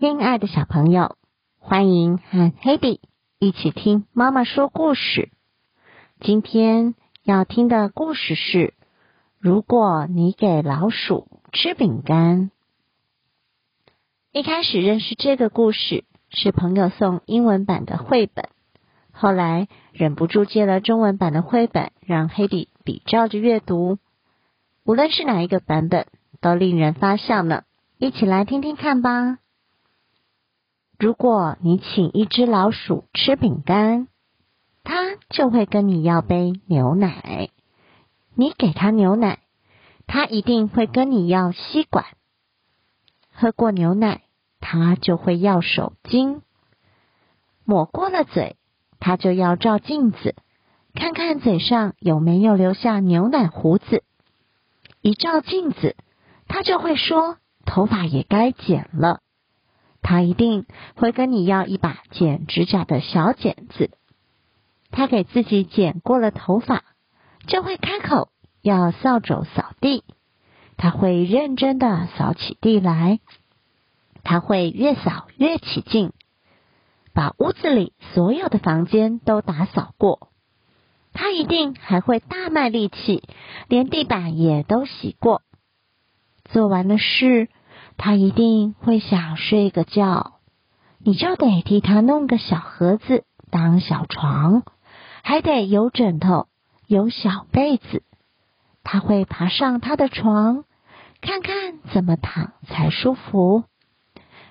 亲爱的小朋友，欢迎和 Hedy 一起听妈妈说故事。今天要听的故事是：如果你给老鼠吃饼干。一开始认识这个故事是朋友送英文版的绘本，后来忍不住借了中文版的绘本，让 Hedy 比照着阅读。无论是哪一个版本，都令人发笑呢。一起来听听看吧。如果你请一只老鼠吃饼干，它就会跟你要杯牛奶。你给它牛奶，它一定会跟你要吸管。喝过牛奶，它就会要手巾。抹过了嘴，它就要照镜子，看看嘴上有没有留下牛奶胡子。一照镜子，它就会说：“头发也该剪了。”他一定会跟你要一把剪指甲的小剪子。他给自己剪过了头发，就会开口要扫帚扫地。他会认真的扫起地来。他会越扫越起劲，把屋子里所有的房间都打扫过。他一定还会大卖力气，连地板也都洗过。做完了事。他一定会想睡个觉，你就得替他弄个小盒子当小床，还得有枕头，有小被子。他会爬上他的床，看看怎么躺才舒服，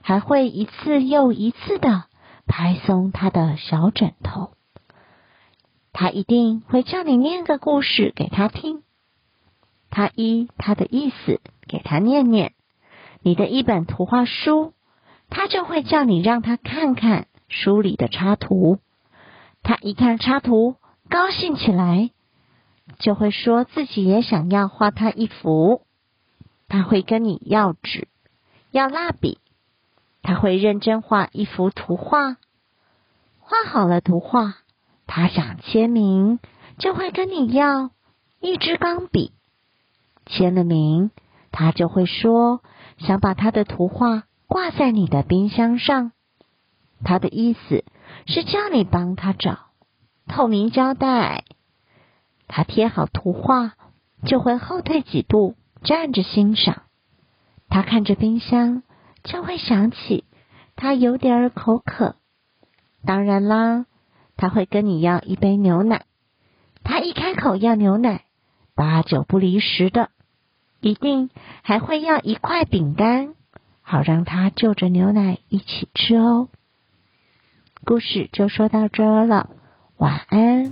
还会一次又一次的拍松他的小枕头。他一定会叫你念个故事给他听，他依他的意思给他念念。你的一本图画书，他就会叫你让他看看书里的插图。他一看插图，高兴起来，就会说自己也想要画他一幅。他会跟你要纸，要蜡笔，他会认真画一幅图画。画好了图画，他想签名，就会跟你要一支钢笔。签了名，他就会说。想把他的图画挂在你的冰箱上，他的意思是叫你帮他找透明胶带。他贴好图画，就会后退几步站着欣赏。他看着冰箱，就会想起他有点口渴。当然啦，他会跟你要一杯牛奶。他一开口要牛奶，八九不离十的。一定还会要一块饼干，好让他就着牛奶一起吃哦。故事就说到这了，晚安。